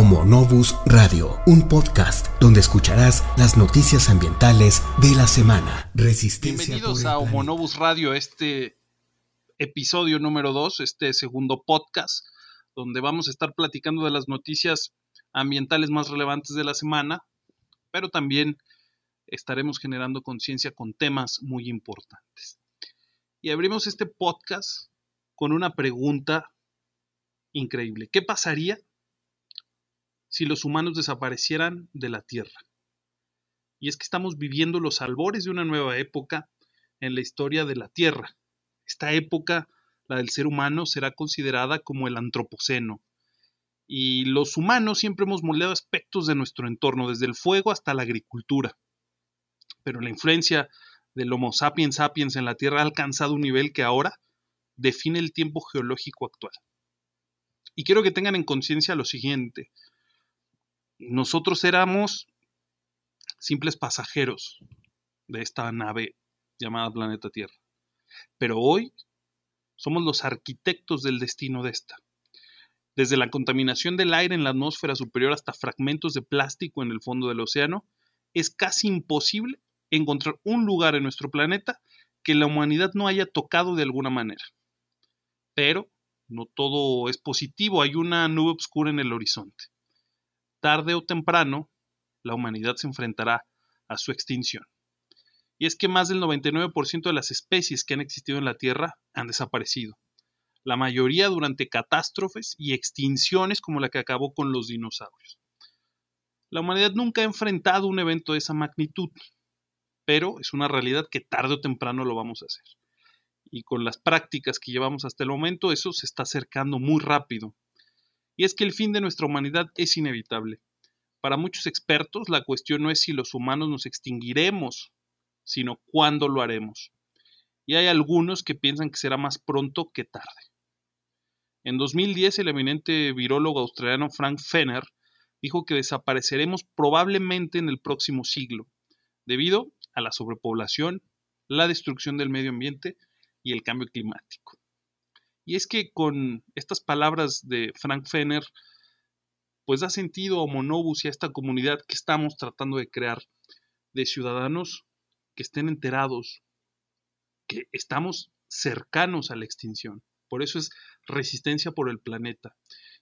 Homo Novus Radio, un podcast donde escucharás las noticias ambientales de la semana. Resistencia Bienvenidos a Homo Novus Radio, este episodio número 2, este segundo podcast, donde vamos a estar platicando de las noticias ambientales más relevantes de la semana, pero también estaremos generando conciencia con temas muy importantes. Y abrimos este podcast con una pregunta increíble. ¿Qué pasaría si los humanos desaparecieran de la Tierra. Y es que estamos viviendo los albores de una nueva época en la historia de la Tierra. Esta época, la del ser humano, será considerada como el antropoceno. Y los humanos siempre hemos moldeado aspectos de nuestro entorno, desde el fuego hasta la agricultura. Pero la influencia del Homo sapiens sapiens en la Tierra ha alcanzado un nivel que ahora define el tiempo geológico actual. Y quiero que tengan en conciencia lo siguiente nosotros éramos simples pasajeros de esta nave llamada planeta Tierra. Pero hoy somos los arquitectos del destino de esta. Desde la contaminación del aire en la atmósfera superior hasta fragmentos de plástico en el fondo del océano, es casi imposible encontrar un lugar en nuestro planeta que la humanidad no haya tocado de alguna manera. Pero no todo es positivo, hay una nube oscura en el horizonte tarde o temprano, la humanidad se enfrentará a su extinción. Y es que más del 99% de las especies que han existido en la Tierra han desaparecido. La mayoría durante catástrofes y extinciones como la que acabó con los dinosaurios. La humanidad nunca ha enfrentado un evento de esa magnitud, pero es una realidad que tarde o temprano lo vamos a hacer. Y con las prácticas que llevamos hasta el momento, eso se está acercando muy rápido y es que el fin de nuestra humanidad es inevitable. Para muchos expertos, la cuestión no es si los humanos nos extinguiremos, sino cuándo lo haremos. Y hay algunos que piensan que será más pronto que tarde. En 2010, el eminente virólogo australiano Frank Fenner dijo que desapareceremos probablemente en el próximo siglo, debido a la sobrepoblación, la destrucción del medio ambiente y el cambio climático. Y es que con estas palabras de Frank Fenner, pues da sentido a Monobus y a esta comunidad que estamos tratando de crear, de ciudadanos que estén enterados, que estamos cercanos a la extinción. Por eso es resistencia por el planeta.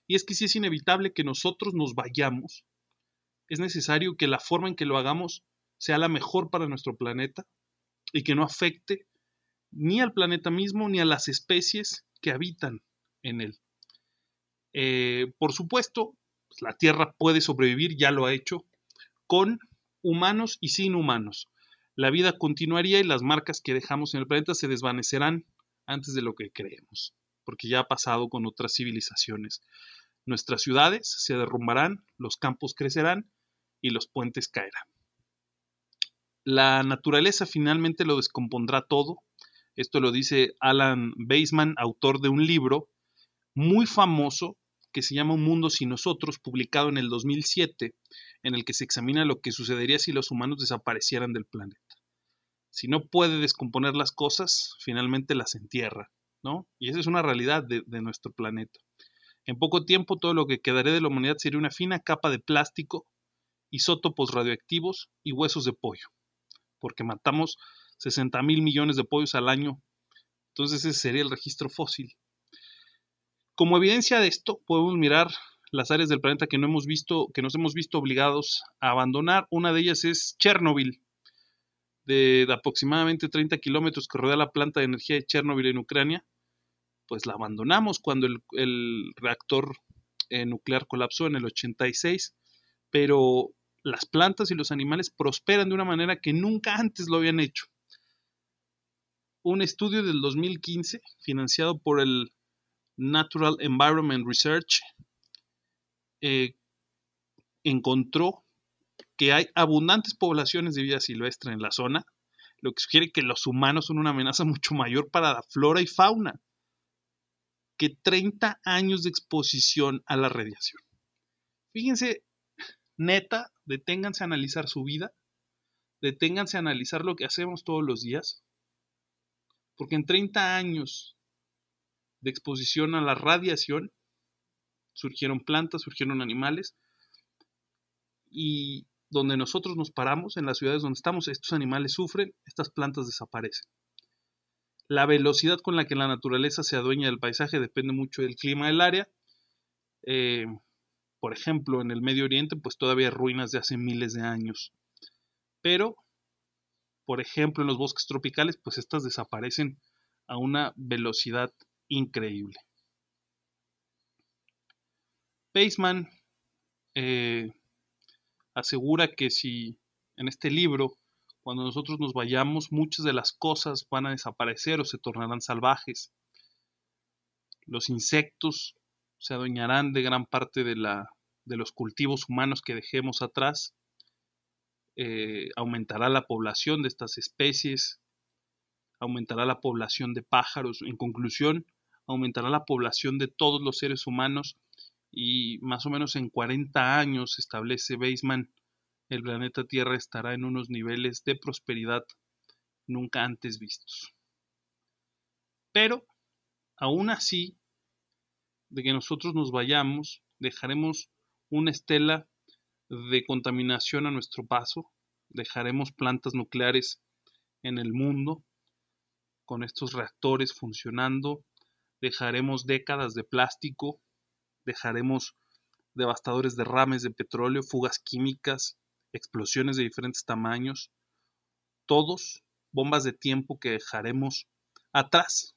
Y es que si es inevitable que nosotros nos vayamos, es necesario que la forma en que lo hagamos sea la mejor para nuestro planeta y que no afecte ni al planeta mismo ni a las especies que habitan en él. Eh, por supuesto, pues, la Tierra puede sobrevivir, ya lo ha hecho, con humanos y sin humanos. La vida continuaría y las marcas que dejamos en el planeta se desvanecerán antes de lo que creemos, porque ya ha pasado con otras civilizaciones. Nuestras ciudades se derrumbarán, los campos crecerán y los puentes caerán. La naturaleza finalmente lo descompondrá todo esto lo dice Alan Baseman, autor de un libro muy famoso que se llama Un mundo sin nosotros, publicado en el 2007, en el que se examina lo que sucedería si los humanos desaparecieran del planeta. Si no puede descomponer las cosas, finalmente las entierra, ¿no? Y esa es una realidad de, de nuestro planeta. En poco tiempo todo lo que quedaría de la humanidad sería una fina capa de plástico, isótopos radioactivos y huesos de pollo, porque matamos 60 mil millones de pollos al año. Entonces ese sería el registro fósil. Como evidencia de esto, podemos mirar las áreas del planeta que no hemos visto, que nos hemos visto obligados a abandonar. Una de ellas es Chernobyl, de, aproximadamente 30 kilómetros que rodea la planta de energía de Chernobyl en Ucrania. Pues la abandonamos cuando el, reactor eh, nuclear colapsó en el 86, pero las plantas y los animales prosperan de una manera que nunca antes lo habían hecho un estudio del 2015 financiado por el Natural Environment Research eh, encontró que hay abundantes poblaciones de vida silvestre en la zona, lo que sugiere que los humanos son una amenaza mucho mayor para la flora y fauna que 30 años de exposición a la radiación. Fíjense, neta, deténganse a analizar su vida, deténganse a analizar lo que hacemos todos los días, porque en 30 años de exposición a la radiación, surgieron plantas, surgieron animales, y donde nosotros nos paramos, en las ciudades donde estamos, estos animales sufren, estas plantas desaparecen. La velocidad con la que la naturaleza se adueña del paisaje depende mucho del clima del área. Eh, por ejemplo, en el Medio Oriente, pues todavía hay ruinas de hace miles de años. Pero, por ejemplo, en los bosques tropicales, pues estas desaparecen a una velocidad increíble. Paceman eh, asegura que si en este libro, cuando nosotros nos vayamos, muchas de las cosas van a desaparecer o se tornarán salvajes. Los insectos se adueñarán de gran parte de, la, de los cultivos humanos que dejemos atrás. Eh, aumentará la población de estas especies, aumentará la población de pájaros. En conclusión, aumentará la población de todos los seres humanos y más o menos en 40 años, establece Baseman, el planeta Tierra estará en unos niveles de prosperidad nunca antes vistos. Pero, aún así, de que nosotros nos vayamos, dejaremos una estela de contaminación a nuestro paso, dejaremos plantas nucleares en el mundo con estos reactores funcionando, dejaremos décadas de plástico dejaremos devastadores derrames de petróleo, fugas químicas, explosiones de diferentes tamaños, todos bombas de tiempo que dejaremos atrás.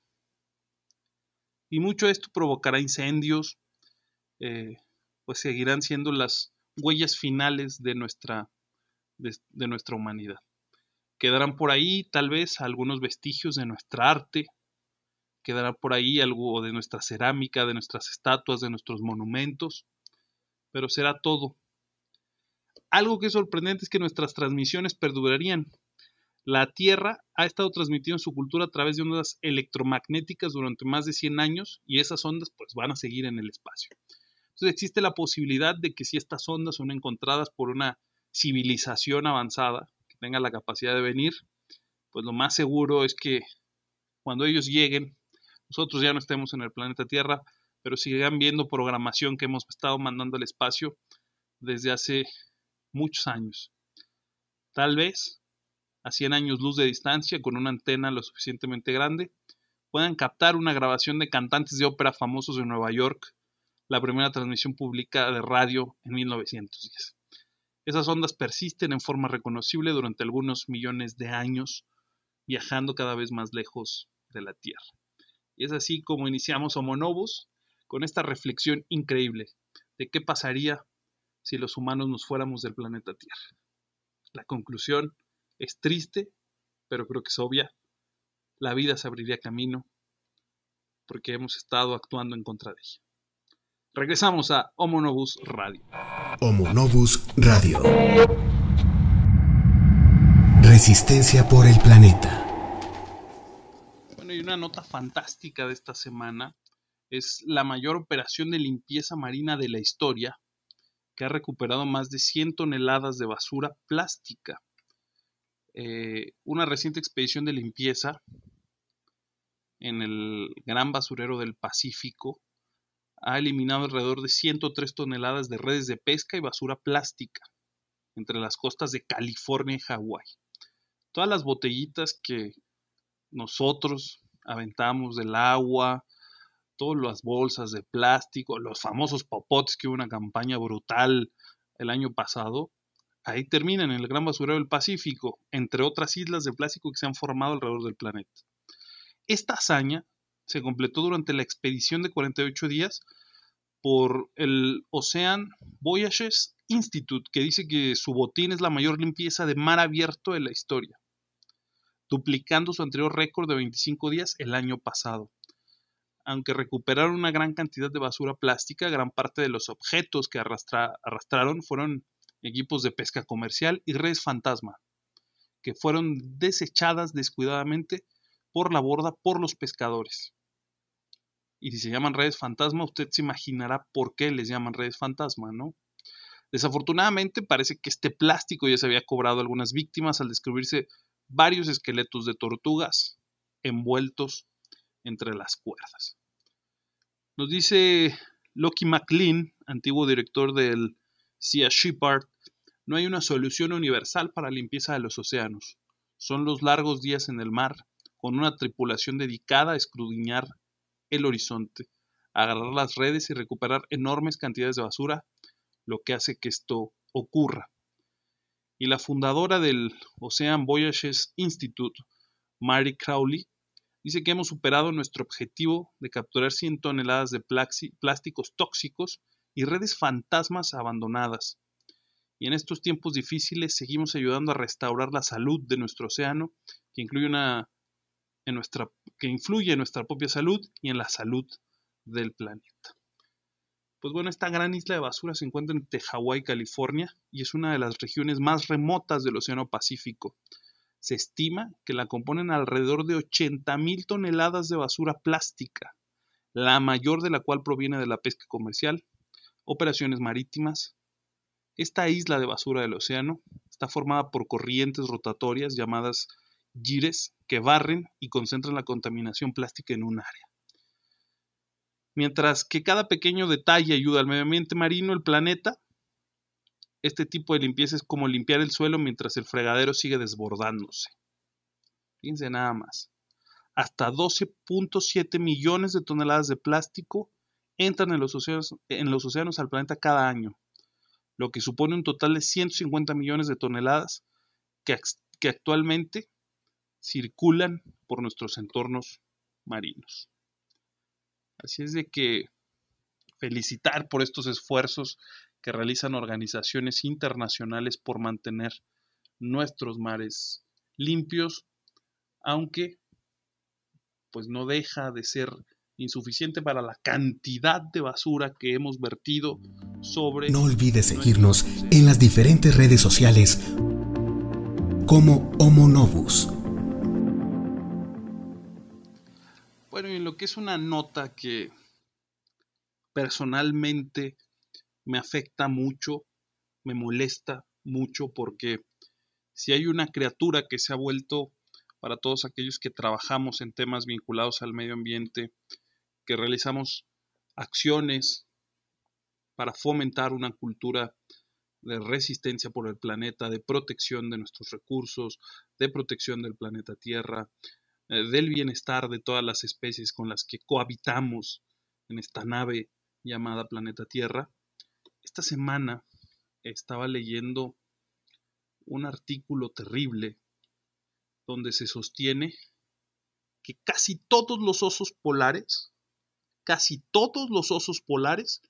Y mucho esto provocará incendios, eh, pues seguirán siendo las huellas finales de nuestra, de nuestra humanidad. Quedarán por ahí tal vez algunos vestigios de nuestra arte, quedará por ahí algo de nuestra cerámica, de nuestras estatuas, de nuestros monumentos, pero será todo. Algo que es sorprendente es que nuestras transmisiones perdurarían. La Tierra ha estado transmitiendo su cultura a través de ondas electromagnéticas durante más de 100 años y esas ondas pues van a seguir en el espacio. Entonces existe la posibilidad de que si estas ondas son encontradas por una civilización avanzada que tenga la capacidad de venir, pues lo más seguro es que cuando ellos lleguen nosotros ya no estemos en el planeta Tierra, pero sigan viendo programación que hemos estado mandando al espacio desde hace muchos años. Tal vez a 100 años luz de distancia, con una antena lo suficientemente grande, puedan captar una grabación de cantantes de ópera famosos de Nueva York, la primera transmisión pública de radio en 1910. Esas ondas persisten en forma reconocible durante algunos millones de años, viajando cada vez más lejos de la Tierra. Y es así como iniciamos Homo Novus con esta reflexión increíble de qué pasaría si los humanos nos fuéramos del planeta Tierra. La conclusión es triste, pero creo que es obvia. La vida se abriría camino porque hemos estado actuando en contra de ella. Regresamos a Homo Novus Radio. Homo Novus Radio. Resistencia por el planeta una nota fantástica de esta semana es la mayor operación de limpieza marina de la historia, que ha recuperado más de 100 toneladas de basura plástica. Eh, una reciente expedición de limpieza en el gran basurero del Pacífico ha eliminado alrededor de 103 toneladas de redes de pesca y basura plástica entre las costas de California y Hawái. Todas las botellitas que nosotros aventamos del agua, todas las bolsas de plástico, los famosos popotes que hubo una campaña brutal el año pasado, ahí terminan en el gran basurero del Pacífico, entre otras islas de plástico que se han formado alrededor del planeta. Esta hazaña se completó durante la expedición de 48 días por el Ocean Voyages Institute, que dice que su botín es la mayor limpieza de mar abierto de la historia duplicando su anterior récord de 25 días el año pasado. Aunque recuperaron una gran cantidad de basura plástica, gran parte de los objetos que arrastraron fueron equipos de pesca comercial y redes fantasma, que fueron desechadas descuidadamente por la borda por los pescadores. Y si se llaman redes fantasma, usted se imaginará por qué les llaman redes fantasma, ¿no? Desafortunadamente parece que este plástico ya se había cobrado algunas víctimas al descubrirse varios esqueletos de tortugas envueltos entre las cuerdas. Nos dice Loki McLean, antiguo director del Sea Shepherd, no hay una solución universal para la limpieza de los océanos. Son los largos días en el mar, con una tripulación dedicada a escudriñar el horizonte, agarrar las redes y recuperar enormes cantidades de basura, lo que hace que esto ocurra. Y la fundadora del Ocean Voyages Institute, Mary Crowley, dice que hemos superado nuestro objetivo de capturar 100 toneladas de plásticos tóxicos y redes fantasmas abandonadas. Y en estos tiempos difíciles seguimos ayudando a restaurar la salud de nuestro océano, que incluye una en nuestra, que influye en nuestra propia salud y en la salud del planeta. Pues bueno, esta gran isla de basura se encuentra entre Hawái, California, y es una de las regiones más remotas del Océano Pacífico. Se estima que la componen alrededor de 80.000 toneladas de basura plástica, la mayor de la cual proviene de la pesca comercial, operaciones marítimas. Esta isla de basura del océano está formada por corrientes rotatorias llamadas gires que barren y concentran la contaminación plástica en un área. Mientras que cada pequeño detalle ayuda al medio ambiente marino, el planeta, este tipo de limpieza es como limpiar el suelo mientras el fregadero sigue desbordándose. Fíjense nada más. Hasta 12.7 millones de toneladas de plástico entran en los, océanos, en los océanos al planeta cada año, lo que supone un total de 150 millones de toneladas que, que actualmente circulan por nuestros entornos marinos. Así es de que felicitar por estos esfuerzos que realizan organizaciones internacionales por mantener nuestros mares limpios, aunque pues no deja de ser insuficiente para la cantidad de basura que hemos vertido sobre... No olvides seguirnos en las diferentes redes sociales como Homo que es una nota que personalmente me afecta mucho, me molesta mucho porque si hay una criatura que se ha vuelto para todos aquellos que trabajamos en temas vinculados al medio ambiente, que realizamos acciones para fomentar una cultura de resistencia por el planeta, de protección de nuestros recursos, de protección del planeta Tierra, del bienestar de todas las especies con las que cohabitamos en esta nave llamada planeta Tierra. Esta semana estaba leyendo un artículo terrible donde se sostiene que casi todos los osos polares, casi todos los osos polares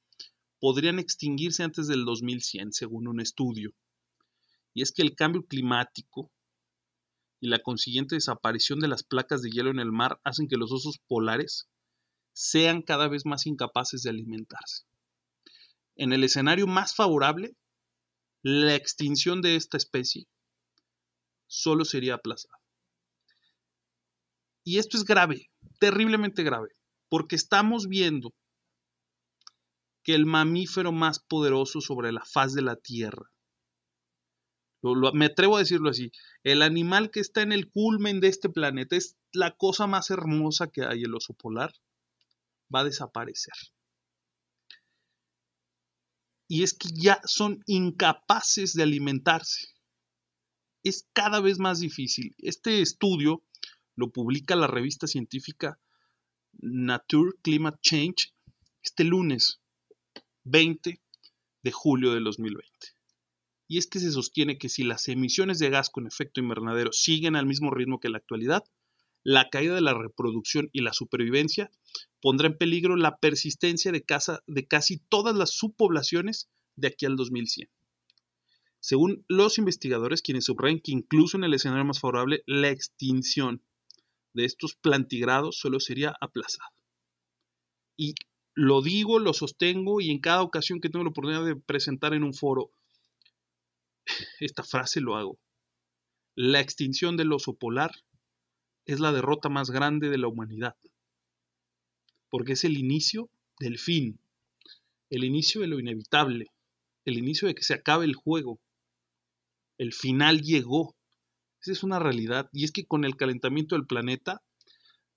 podrían extinguirse antes del 2100, según un estudio. Y es que el cambio climático y la consiguiente desaparición de las placas de hielo en el mar hacen que los osos polares sean cada vez más incapaces de alimentarse. En el escenario más favorable, la extinción de esta especie solo sería aplazada. Y esto es grave, terriblemente grave, porque estamos viendo que el mamífero más poderoso sobre la faz de la Tierra, me atrevo a decirlo así, el animal que está en el culmen de este planeta es la cosa más hermosa que hay, el oso polar, va a desaparecer. Y es que ya son incapaces de alimentarse. Es cada vez más difícil. Este estudio lo publica la revista científica Nature Climate Change este lunes 20 de julio del 2020 y es que se sostiene que si las emisiones de gas con efecto invernadero siguen al mismo ritmo que la actualidad, la caída de la reproducción y la supervivencia pondrá en peligro la persistencia de, de casi todas las subpoblaciones de aquí al 2100. Según los investigadores, quienes subrayan que incluso en el escenario más favorable, la extinción de estos plantigrados solo sería aplazada. Y lo digo, lo sostengo y en cada ocasión que tengo la oportunidad de presentar en un foro esta frase lo hago. La extinción del oso polar es la derrota más grande de la humanidad, porque es el inicio del fin, el inicio de lo inevitable, el inicio de que se acabe el juego. El final llegó. Esa es una realidad. Y es que con el calentamiento del planeta,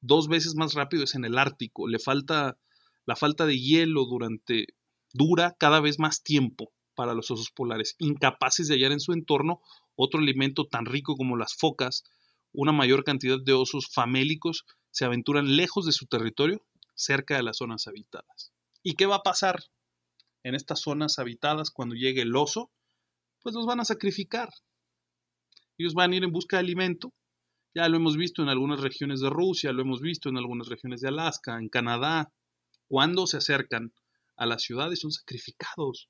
dos veces más rápido es en el Ártico. Le falta La falta de hielo durante dura cada vez más tiempo para los osos polares, incapaces de hallar en su entorno otro alimento tan rico como las focas, una mayor cantidad de osos famélicos se aventuran lejos de su territorio, cerca de las zonas habitadas. ¿Y qué va a pasar en estas zonas habitadas cuando llegue el oso? Pues los van a sacrificar. Ellos van a ir en busca de alimento. Ya lo hemos visto en algunas regiones de Rusia, lo hemos visto en algunas regiones de Alaska, en Canadá. Cuando se acercan a las ciudades son sacrificados.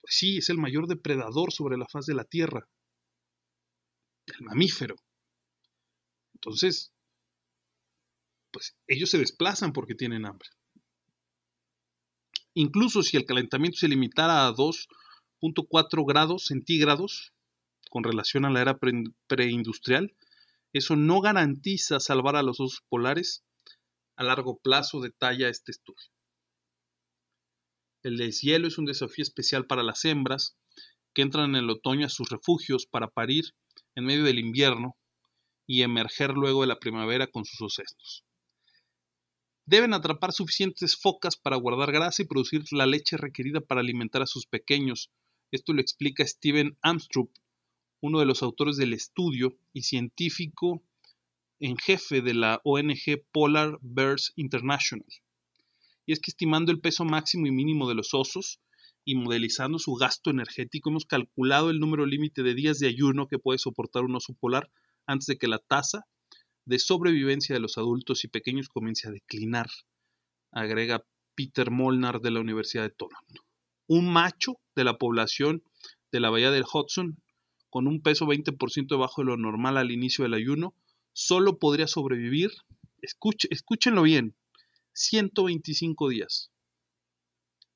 Pues sí, es el mayor depredador sobre la faz de la Tierra. El mamífero. Entonces, pues ellos se desplazan porque tienen hambre. Incluso si el calentamiento se limitara a 2.4 grados centígrados con relación a la era preindustrial, eso no garantiza salvar a los osos polares a largo plazo, detalla este estudio. El deshielo es un desafío especial para las hembras que entran en el otoño a sus refugios para parir en medio del invierno y emerger luego de la primavera con sus ocestos. Deben atrapar suficientes focas para guardar grasa y producir la leche requerida para alimentar a sus pequeños. Esto lo explica Steven Amstrup, uno de los autores del estudio y científico en jefe de la ONG Polar Bears International. Y es que estimando el peso máximo y mínimo de los osos y modelizando su gasto energético, hemos calculado el número límite de días de ayuno que puede soportar un oso polar antes de que la tasa de sobrevivencia de los adultos y pequeños comience a declinar, agrega Peter Molnar de la Universidad de Toronto. Un macho de la población de la bahía del Hudson, con un peso 20% debajo de lo normal al inicio del ayuno, solo podría sobrevivir, escúchenlo bien, 125 días.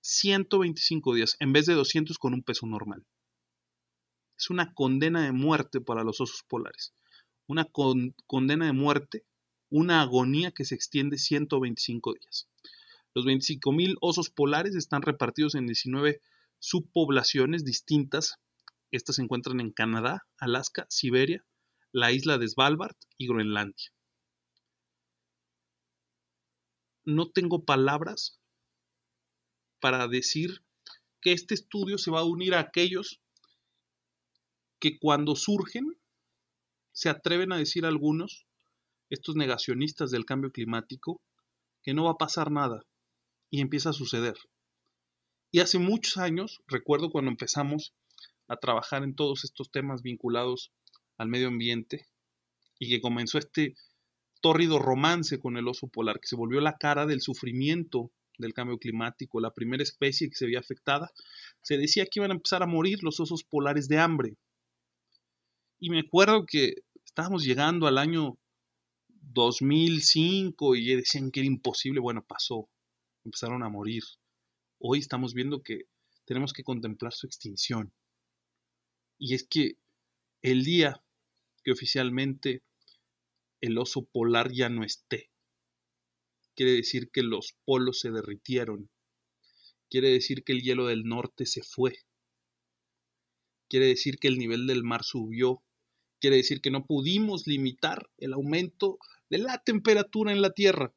125 días en vez de 200 con un peso normal. Es una condena de muerte para los osos polares una condena de muerte, una agonía que se extiende 125 días. Los 25.000 osos polares están repartidos en 19 subpoblaciones distintas. Estas se encuentran en Canadá, Alaska, Siberia, la isla de Svalbard y Groenlandia. No tengo palabras para decir que este estudio se va a unir a aquellos que cuando surgen se atreven a decir algunos, estos negacionistas del cambio climático, que no va a pasar nada y empieza a suceder. Y hace muchos años, recuerdo cuando empezamos a trabajar en todos estos temas vinculados al medio ambiente y que comenzó este tórrido romance con el oso polar, que se volvió la cara del sufrimiento del cambio climático, la primera especie que se veía afectada, se decía que iban a empezar a morir los osos polares de hambre. Y me acuerdo que estábamos llegando al año 2005 y decían que era imposible. Bueno, pasó. Empezaron a morir. Hoy estamos viendo que tenemos que contemplar su extinción. Y es que el día que oficialmente el oso polar ya no esté, quiere decir que los polos se derritieron. Quiere decir que el hielo del norte se fue. Quiere decir que el nivel del mar subió Quiere decir que no pudimos limitar el aumento de la temperatura en la Tierra.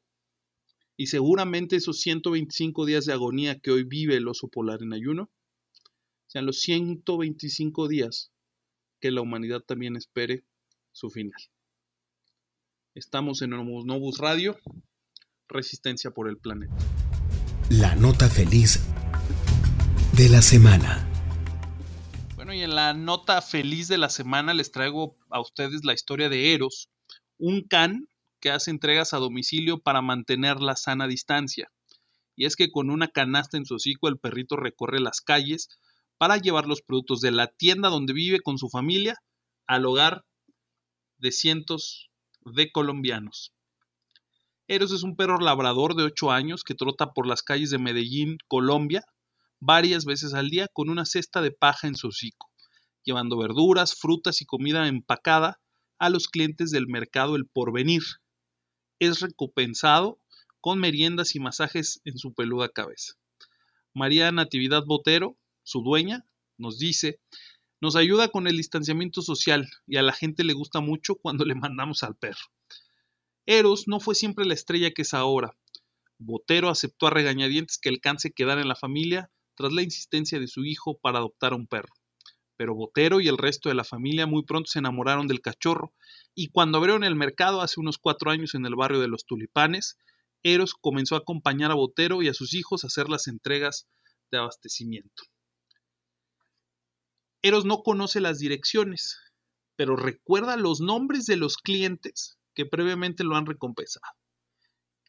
Y seguramente esos 125 días de agonía que hoy vive el oso polar en ayuno, sean los 125 días que la humanidad también espere su final. Estamos en Novus Radio, Resistencia por el Planeta. La nota feliz de la semana y en la nota feliz de la semana les traigo a ustedes la historia de Eros, un can que hace entregas a domicilio para mantener la sana distancia. Y es que con una canasta en su hocico el perrito recorre las calles para llevar los productos de la tienda donde vive con su familia al hogar de cientos de colombianos. Eros es un perro labrador de 8 años que trota por las calles de Medellín, Colombia, varias veces al día con una cesta de paja en su hocico, llevando verduras, frutas y comida empacada a los clientes del mercado El Porvenir. Es recompensado con meriendas y masajes en su peluda cabeza. María Natividad Botero, su dueña, nos dice, nos ayuda con el distanciamiento social y a la gente le gusta mucho cuando le mandamos al perro. Eros no fue siempre la estrella que es ahora, Botero aceptó a regañadientes que el can se quedara en la familia tras la insistencia de su hijo para adoptar a un perro. Pero Botero y el resto de la familia muy pronto se enamoraron del cachorro, y cuando abrieron el mercado hace unos cuatro años en el barrio de los Tulipanes, Eros comenzó a acompañar a Botero y a sus hijos a hacer las entregas de abastecimiento. No conoce las direcciones, pero recuerda los nombres de los clientes que previamente lo han recompensado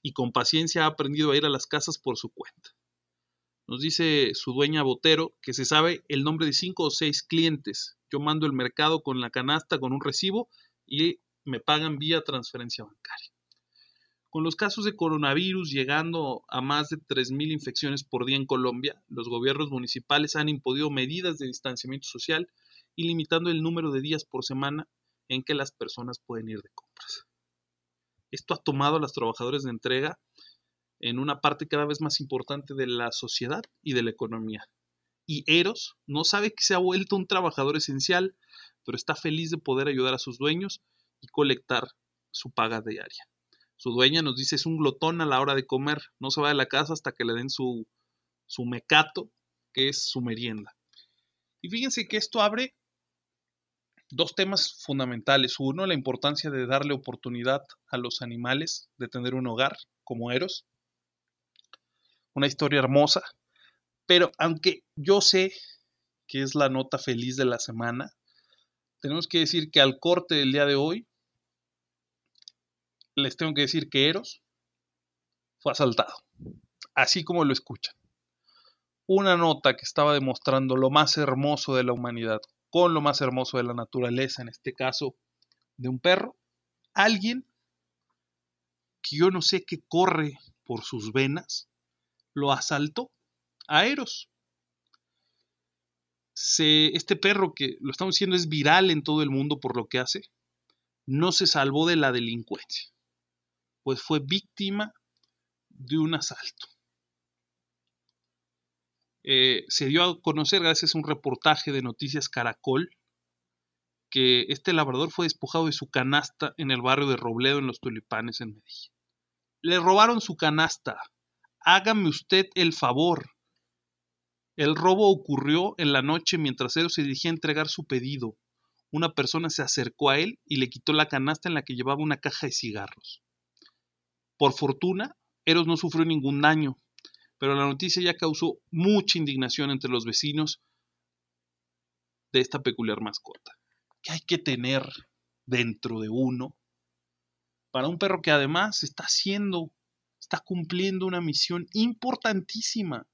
y con paciencia ha aprendido a ir a las casas por su cuenta. Nos dice su dueña Botero que se sabe el nombre de cinco o seis clientes. Yo mando el mercado con la canasta con un recibo y me pagan vía transferencia bancaria. Con los casos de coronavirus llegando a más de 3.000 infecciones por día en Colombia, los gobiernos municipales han impodido medidas de distanciamiento social y limitando el número de días por semana en que las personas pueden ir de compras. Esto ha tomado a los trabajadores de entrega en una parte cada vez más importante de la sociedad y de la economía. Y Eros no sabe que se ha vuelto un trabajador esencial, pero está feliz de poder ayudar a sus dueños y colectar su paga diaria. Su dueña nos dice es un glotón a la hora de comer, no se va de la casa hasta que le den su, su mecato, que es su merienda. Y fíjense que esto abre dos temas fundamentales. Uno, la importancia de darle oportunidad a los animales de tener un hogar, como Eros. Una historia hermosa. Pero aunque yo sé que es la nota feliz de la semana, tenemos que decir que al corte del día de hoy, les tengo que decir que Eros fue asaltado. Así como lo escuchan. Una nota que estaba demostrando lo más hermoso de la humanidad, con lo más hermoso de la naturaleza, en este caso de un perro, alguien que yo no sé qué corre por sus venas, lo asaltó a Eros. este perro que lo estamos diciendo es viral en todo el mundo por lo que hace, no se salvó de la delincuencia, pues fue víctima de un asalto. Eh, se dio a conocer gracias a un reportaje de Noticias Caracol que este labrador fue despojado de su canasta en el barrio de Robledo en los Tulipanes en Medellín. Le robaron su canasta. Hágame usted el favor. El robo ocurrió en la noche mientras él se dirigía a entregar su pedido. Una persona se acercó a él y le quitó la canasta en la que llevaba una caja de cigarros. Por fortuna, Eros no sufrió ningún daño, pero la noticia ya causó mucha indignación entre los vecinos de esta peculiar mascota. ¿Qué hay que tener dentro de uno para un perro que además está haciendo, está cumpliendo una misión importantísima?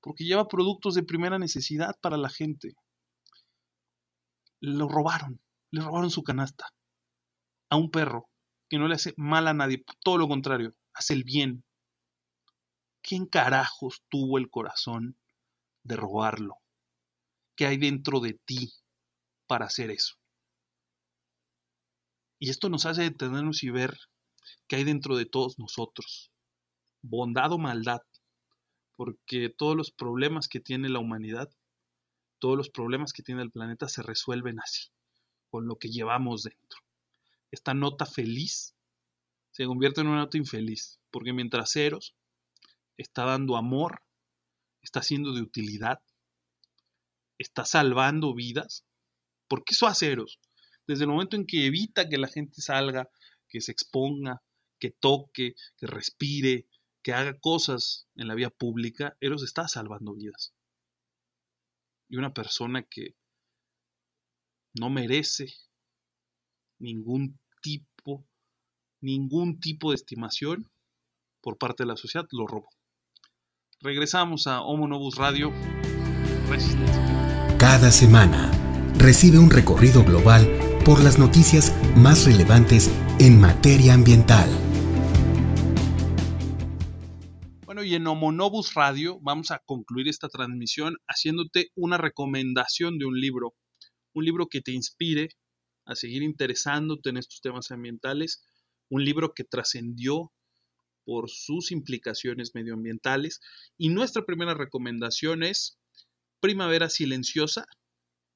Porque lleva productos de primera necesidad para la gente. Lo robaron, le robaron su canasta a un perro que no le hace mal a nadie, todo lo contrario, hace el bien, ¿quién carajos tuvo el corazón de robarlo? ¿Qué hay dentro de ti para hacer eso? Y esto nos hace detenernos y ver qué hay dentro de todos nosotros. Bondad o maldad. Porque todos los problemas que tiene la humanidad, todos los problemas que tiene el planeta se resuelven así, con lo que llevamos dentro. Esta nota feliz se convierte en una nota infeliz, porque mientras ceros está dando amor, está siendo de utilidad, está salvando vidas, porque eso hace Eros. Desde el momento en que evita que la gente salga, que se exponga, que toque, que respire, que haga cosas en la vía pública, Eros está salvando vidas. Y una persona que no merece ningún tipo, ningún tipo de estimación por parte de la sociedad, lo robó. Regresamos a Homo Novus Radio. Cada semana recibe un recorrido global por las noticias más relevantes en materia ambiental. Bueno, y en Homo Novus Radio vamos a concluir esta transmisión haciéndote una recomendación de un libro, un libro que te inspire a seguir interesándote en estos temas ambientales, un libro que trascendió por sus implicaciones medioambientales. Y nuestra primera recomendación es Primavera Silenciosa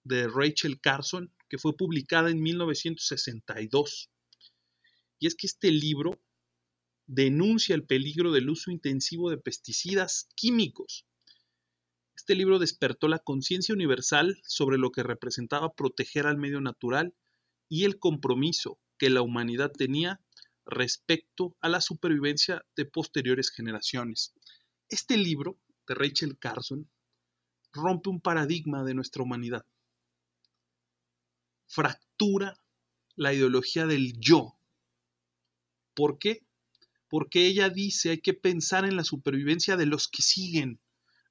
de Rachel Carson, que fue publicada en 1962. Y es que este libro denuncia el peligro del uso intensivo de pesticidas químicos. Este libro despertó la conciencia universal sobre lo que representaba proteger al medio natural y el compromiso que la humanidad tenía respecto a la supervivencia de posteriores generaciones. Este libro de Rachel Carson rompe un paradigma de nuestra humanidad. Fractura la ideología del yo. ¿Por qué? Porque ella dice hay que pensar en la supervivencia de los que siguen,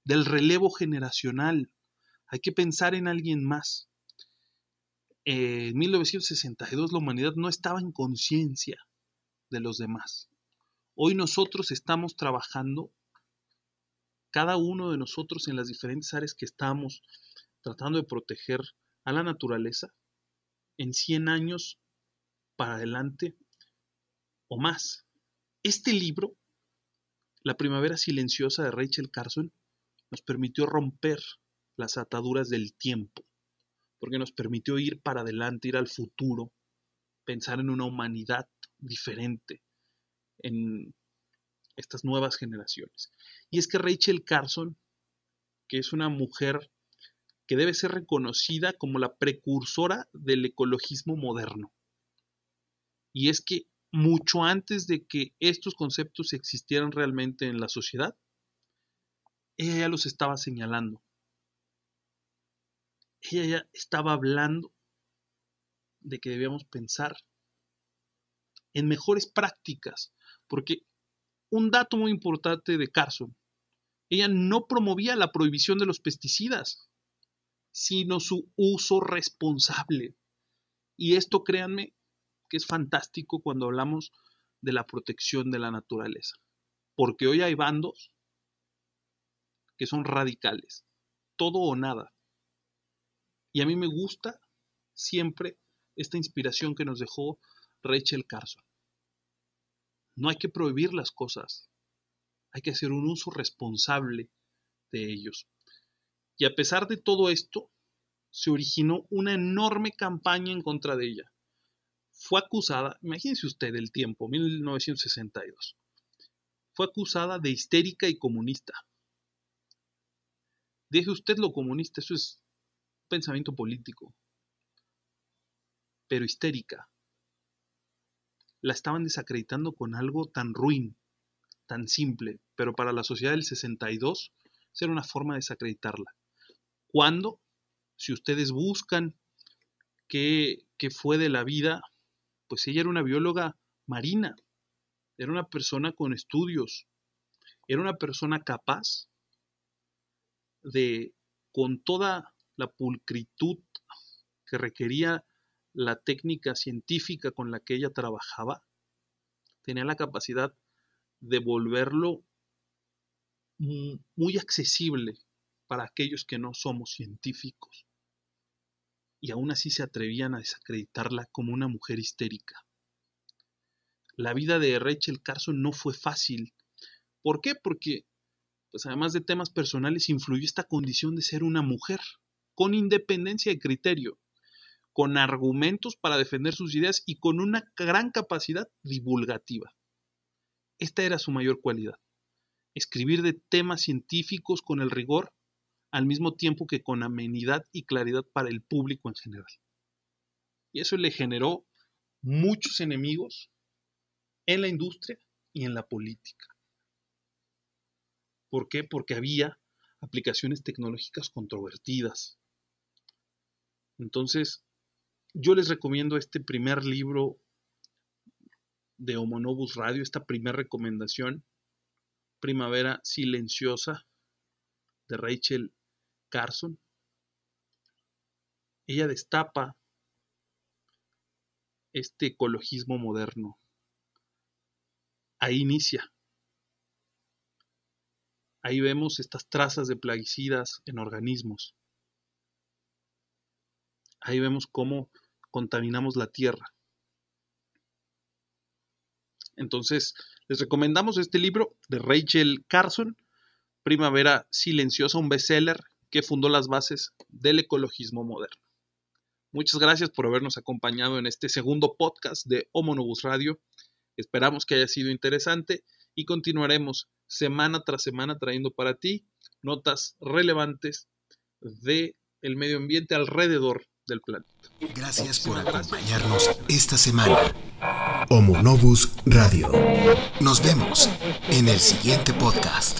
del relevo generacional. Hay que pensar en alguien más. En 1962 la humanidad no estaba en conciencia de los demás. Hoy nosotros estamos trabajando, cada uno de nosotros en las diferentes áreas que estamos tratando de proteger a la naturaleza, en 100 años para adelante o más. Este libro, La primavera silenciosa de Rachel Carson, nos permitió romper las ataduras del tiempo, porque nos permitió ir para adelante, ir al futuro, pensar en una humanidad diferente, en estas nuevas generaciones. Y es que Rachel Carson, que es una mujer que debe ser reconocida como la precursora del ecologismo moderno. Y es que mucho antes de que estos conceptos existieran realmente en la sociedad, ella ya los estaba señalando. Ella ya estaba hablando de que debíamos pensar en mejores prácticas, porque un dato muy importante de Carson, ella no promovía la prohibición de los pesticidas, sino su uso responsable. Y esto, créanme, que es fantástico cuando hablamos de la protección de la naturaleza. Porque hoy hay bandos que son radicales, todo o nada. Y a mí me gusta siempre esta inspiración que nos dejó Rachel Carson. No hay que prohibir las cosas, hay que hacer un uso responsable de ellos. Y a pesar de todo esto, se originó una enorme campaña en contra de ella. Fue acusada, imagínense usted el tiempo, 1962. Fue acusada de histérica y comunista. Deje usted lo comunista, eso es pensamiento político. Pero histérica. La estaban desacreditando con algo tan ruin, tan simple, pero para la sociedad del 62 era una forma de desacreditarla cuando, si ustedes buscan qué, qué fue de la vida, pues ella era una bióloga marina, era una persona con estudios, era una persona capaz de, con toda la pulcritud que requería la técnica científica con la que ella trabajaba, tenía la capacidad de volverlo muy accesible para aquellos que no somos científicos. Y aún así se atrevían a desacreditarla como una mujer histérica. La vida de Rachel Carson no fue fácil. ¿Por qué? Porque, pues además de temas personales, influyó esta condición de ser una mujer, con independencia de criterio, con argumentos para defender sus ideas y con una gran capacidad divulgativa. Esta era su mayor cualidad. Escribir de temas científicos con el rigor al mismo tiempo que con amenidad y claridad para el público en general. Y eso le generó muchos enemigos en la industria y en la política. ¿Por qué? Porque había aplicaciones tecnológicas controvertidas. Entonces, yo les recomiendo este primer libro de Homonobus Radio, esta primera recomendación, Primavera Silenciosa, de Rachel Carson, ella destapa este ecologismo moderno. Ahí inicia. Ahí vemos estas trazas de plaguicidas en organismos. Ahí vemos cómo contaminamos la tierra. Entonces, les recomendamos este libro de Rachel Carson, Primavera Silenciosa, un bestseller que fundó las bases del ecologismo moderno. Muchas gracias por habernos acompañado en este segundo podcast de Homo Radio. Esperamos que haya sido interesante y continuaremos semana tras semana trayendo para ti notas relevantes de el medio ambiente alrededor Gracias por acompañarnos esta semana. Homo Novus Radio. Nos vemos en el siguiente podcast.